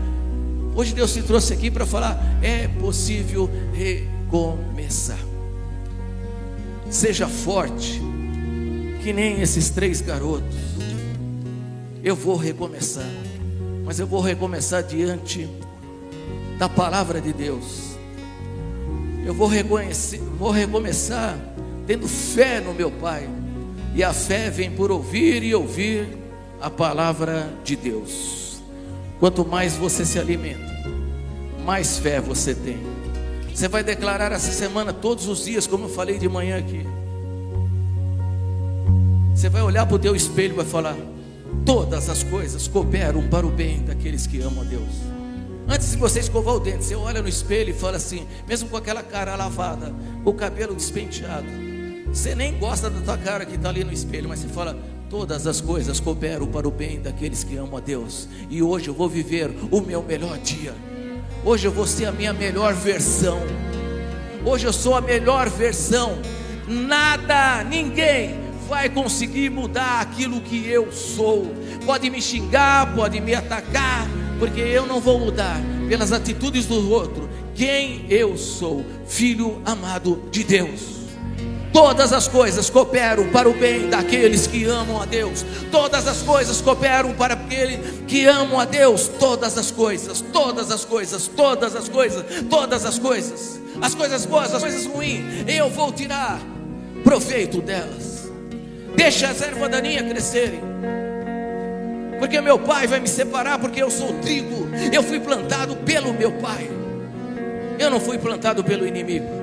Hoje Deus te trouxe aqui para falar: é possível recomeçar. Seja forte, que nem esses três garotos. Eu vou recomeçar, mas eu vou recomeçar diante da palavra de Deus. Eu vou, reconhecer, vou recomeçar tendo fé no meu Pai. E a fé vem por ouvir e ouvir a palavra de Deus. Quanto mais você se alimenta, mais fé você tem. Você vai declarar essa semana todos os dias, como eu falei de manhã aqui. Você vai olhar para o teu espelho e vai falar: todas as coisas cooperam para o bem daqueles que amam a Deus. Antes de você escovar o dente, você olha no espelho e fala assim, mesmo com aquela cara lavada, o cabelo despenteado, você nem gosta da tua cara que está ali no espelho, mas você fala, todas as coisas cooperam para o bem daqueles que amam a Deus. E hoje eu vou viver o meu melhor dia. Hoje eu vou ser a minha melhor versão. Hoje eu sou a melhor versão. Nada, ninguém vai conseguir mudar aquilo que eu sou. Pode me xingar, pode me atacar, porque eu não vou mudar pelas atitudes do outro. Quem eu sou, filho amado de Deus. Todas as coisas cooperam para o bem daqueles que amam a Deus. Todas as coisas cooperam para aqueles que amam a Deus. Todas as coisas, todas as coisas, todas as coisas, todas as coisas. As coisas boas, as coisas ruins, eu vou tirar proveito delas. Deixa as ervas daninhas crescerem. Porque meu pai vai me separar, porque eu sou trigo. Eu fui plantado pelo meu pai. Eu não fui plantado pelo inimigo.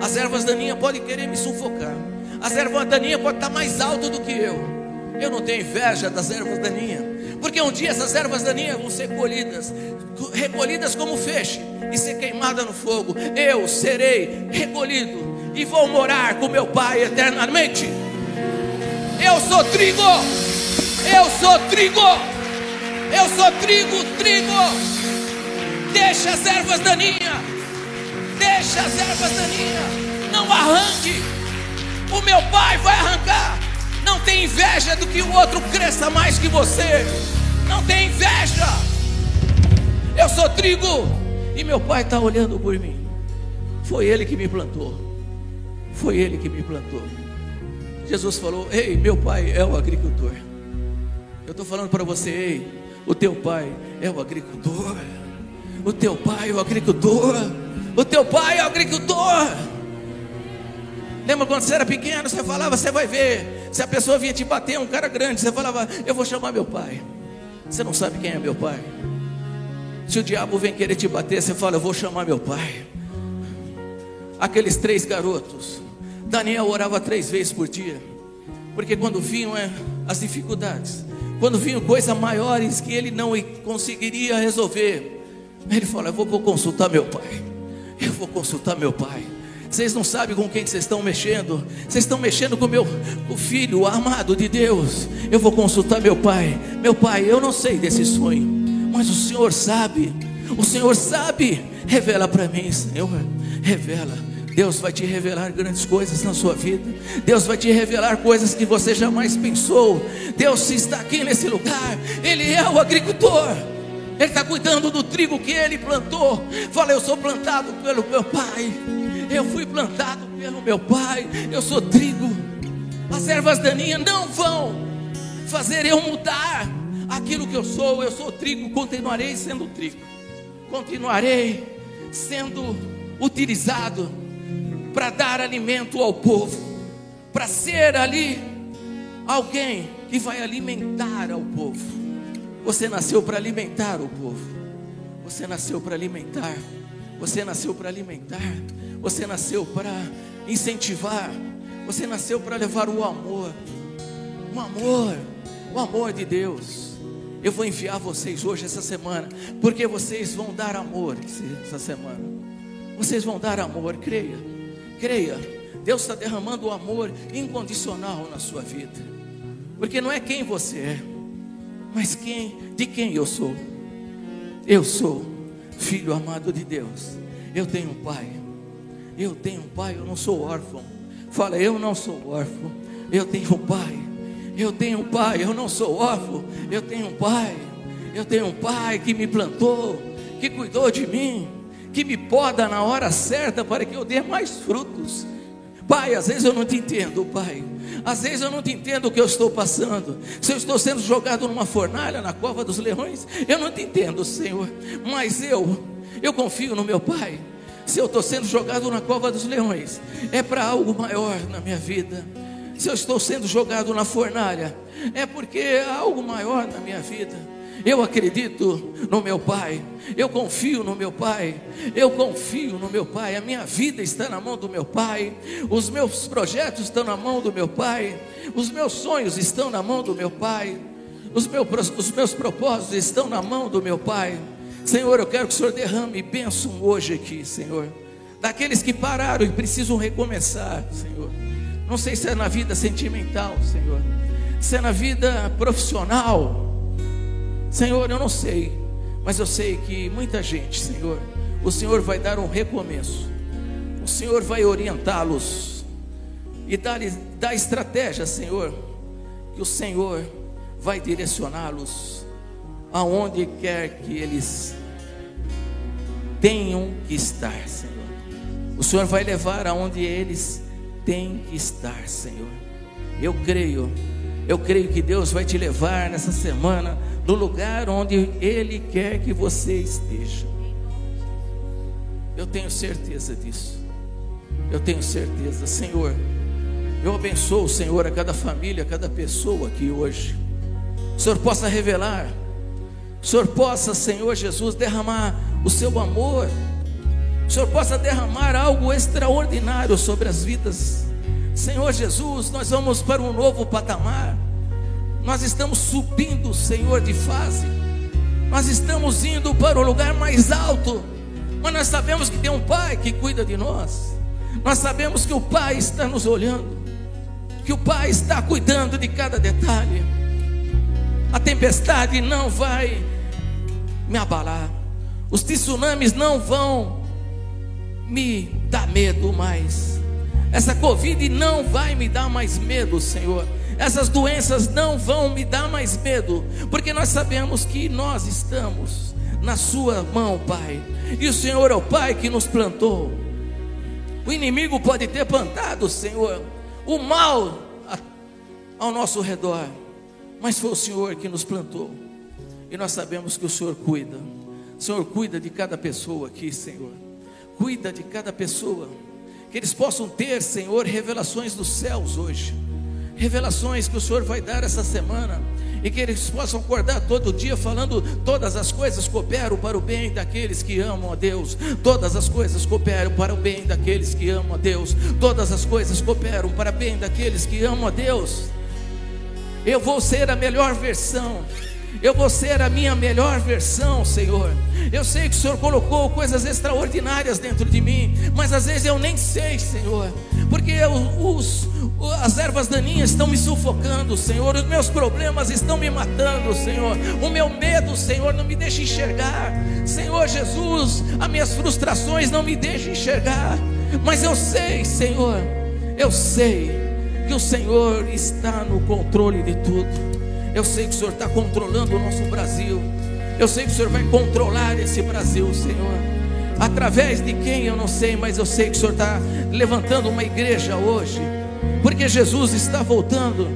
As ervas daninhas podem querer me sufocar. As ervas daninhas podem estar mais alto do que eu. Eu não tenho inveja das ervas daninhas. Porque um dia essas ervas daninhas vão ser colhidas, recolhidas como feixe e ser queimada no fogo. Eu serei recolhido e vou morar com meu Pai eternamente. Eu sou trigo, eu sou trigo, eu sou trigo, trigo. Deixa as ervas daninhas, deixa as ervas daninhas, não arranque. O meu Pai vai arrancar. Não tem inveja do que o outro cresça mais que você. Não tem inveja. Eu sou trigo e meu pai está olhando por mim. Foi ele que me plantou. Foi ele que me plantou. Jesus falou: Ei, meu pai é o agricultor. Eu estou falando para você, ei, o teu pai é o agricultor. O teu pai é o agricultor. O teu pai é o agricultor. Lembra quando você era pequeno, você falava, você vai ver. Se a pessoa vinha te bater, um cara grande, você falava, eu vou chamar meu pai. Você não sabe quem é meu pai. Se o diabo vem querer te bater, você fala, eu vou chamar meu pai aqueles três garotos. Daniel orava três vezes por dia, porque quando vinham é, as dificuldades, quando vinham coisas maiores que ele não conseguiria resolver, ele falou: Eu vou consultar meu pai, eu vou consultar meu pai. Vocês não sabem com quem vocês estão mexendo. Vocês estão mexendo com meu o filho amado de Deus. Eu vou consultar meu pai. Meu pai, eu não sei desse sonho, mas o Senhor sabe. O Senhor sabe. Revela para mim, Senhor. Revela. Deus vai te revelar grandes coisas na sua vida. Deus vai te revelar coisas que você jamais pensou. Deus está aqui nesse lugar. Ele é o agricultor. Ele está cuidando do trigo que ele plantou. Fala, eu sou plantado pelo meu pai. Eu fui plantado pelo meu pai. Eu sou trigo. As ervas daninhas não vão fazer eu mudar aquilo que eu sou. Eu sou trigo. Continuarei sendo trigo. Continuarei sendo utilizado para dar alimento ao povo, para ser ali alguém que vai alimentar ao povo. Você nasceu para alimentar o povo. Você nasceu para alimentar. Você nasceu para alimentar. Você nasceu para incentivar. Você nasceu para levar o amor. O amor. O amor de Deus. Eu vou enviar vocês hoje, essa semana, porque vocês vão dar amor essa semana. Vocês vão dar amor, creia. Creia, Deus está derramando o amor incondicional na sua vida. Porque não é quem você é, mas quem, de quem eu sou. Eu sou filho amado de Deus. Eu tenho um pai. Eu tenho um pai, eu não sou órfão. Fala, eu não sou órfão. Eu tenho um pai. Eu tenho um pai, eu não sou órfão. Eu tenho um pai. Eu tenho um pai que me plantou, que cuidou de mim que me poda na hora certa para que eu dê mais frutos. Pai, às vezes eu não te entendo, Pai. Às vezes eu não te entendo o que eu estou passando. Se eu estou sendo jogado numa fornalha, na cova dos leões, eu não te entendo, Senhor. Mas eu, eu confio no meu Pai. Se eu estou sendo jogado na cova dos leões, é para algo maior na minha vida. Se eu estou sendo jogado na fornalha, é porque há algo maior na minha vida. Eu acredito no meu Pai, eu confio no meu Pai, eu confio no meu Pai. A minha vida está na mão do meu Pai, os meus projetos estão na mão do meu Pai, os meus sonhos estão na mão do meu Pai. Os meus, os meus propósitos estão na mão do meu Pai. Senhor, eu quero que o Senhor derrame bênção hoje aqui, Senhor. Daqueles que pararam e precisam recomeçar, Senhor. Não sei se é na vida sentimental, Senhor. Se é na vida profissional. Senhor, eu não sei. Mas eu sei que muita gente, Senhor, o Senhor vai dar um recomeço. O Senhor vai orientá-los e dar, dar estratégia, Senhor, que o Senhor vai direcioná-los aonde quer que eles tenham que estar, Senhor. O Senhor vai levar aonde eles têm que estar, Senhor. Eu creio, eu creio que Deus vai te levar nessa semana no lugar onde Ele quer que você esteja. Eu tenho certeza disso. Eu tenho certeza, Senhor. Eu abençoo, Senhor, a cada família, a cada pessoa aqui hoje. O Senhor possa revelar, o Senhor possa, Senhor Jesus, derramar o seu amor, o Senhor possa derramar algo extraordinário sobre as vidas. Senhor Jesus, nós vamos para um novo patamar. Nós estamos subindo, Senhor, de fase. Nós estamos indo para o lugar mais alto. Mas nós sabemos que tem um Pai que cuida de nós. Nós sabemos que o Pai está nos olhando. Que o Pai está cuidando de cada detalhe. A tempestade não vai me abalar. Os tsunamis não vão me dar medo mais. Essa Covid não vai me dar mais medo, Senhor essas doenças não vão me dar mais medo, porque nós sabemos que nós estamos na Sua mão, Pai, e o Senhor é o Pai que nos plantou. O inimigo pode ter plantado, Senhor, o mal ao nosso redor, mas foi o Senhor que nos plantou, e nós sabemos que o Senhor cuida. O Senhor cuida de cada pessoa aqui, Senhor. Cuida de cada pessoa. Que eles possam ter, Senhor, revelações dos céus hoje revelações que o Senhor vai dar essa semana e que eles possam acordar todo dia falando: todas as coisas cooperam para o bem daqueles que amam a Deus, todas as coisas cooperam para o bem daqueles que amam a Deus, todas as coisas cooperam para o bem daqueles que amam a Deus. Eu vou ser a melhor versão eu vou ser a minha melhor versão, Senhor. Eu sei que o Senhor colocou coisas extraordinárias dentro de mim, mas às vezes eu nem sei, Senhor, porque os, as ervas daninhas estão me sufocando, Senhor. Os meus problemas estão me matando, Senhor. O meu medo, Senhor, não me deixa enxergar, Senhor Jesus. As minhas frustrações não me deixam enxergar, mas eu sei, Senhor, eu sei que o Senhor está no controle de tudo. Eu sei que o Senhor está controlando o nosso Brasil. Eu sei que o Senhor vai controlar esse Brasil, Senhor. Através de quem eu não sei, mas eu sei que o Senhor está levantando uma igreja hoje, porque Jesus está voltando.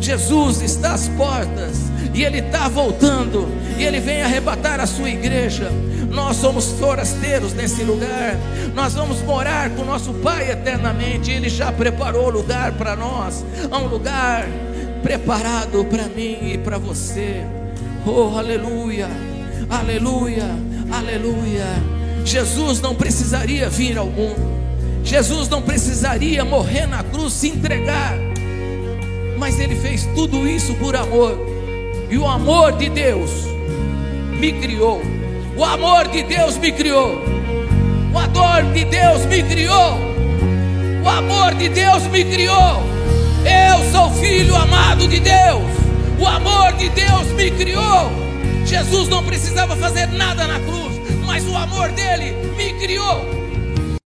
Jesus está às portas e Ele está voltando e Ele vem arrebatar a sua igreja. Nós somos forasteiros nesse lugar, nós vamos morar com nosso Pai eternamente. Ele já preparou lugar para nós, há um lugar preparado para mim e para você. Oh, aleluia, aleluia, aleluia. Jesus não precisaria vir ao mundo, Jesus não precisaria morrer na cruz, se entregar, mas Ele fez tudo isso por amor, e o amor de Deus me criou, o amor de Deus me criou, o amor de Deus me criou, o amor de Deus me criou. Eu sou filho amado de Deus. O amor de Deus me criou. Jesus não precisava fazer nada na cruz, mas o amor dele me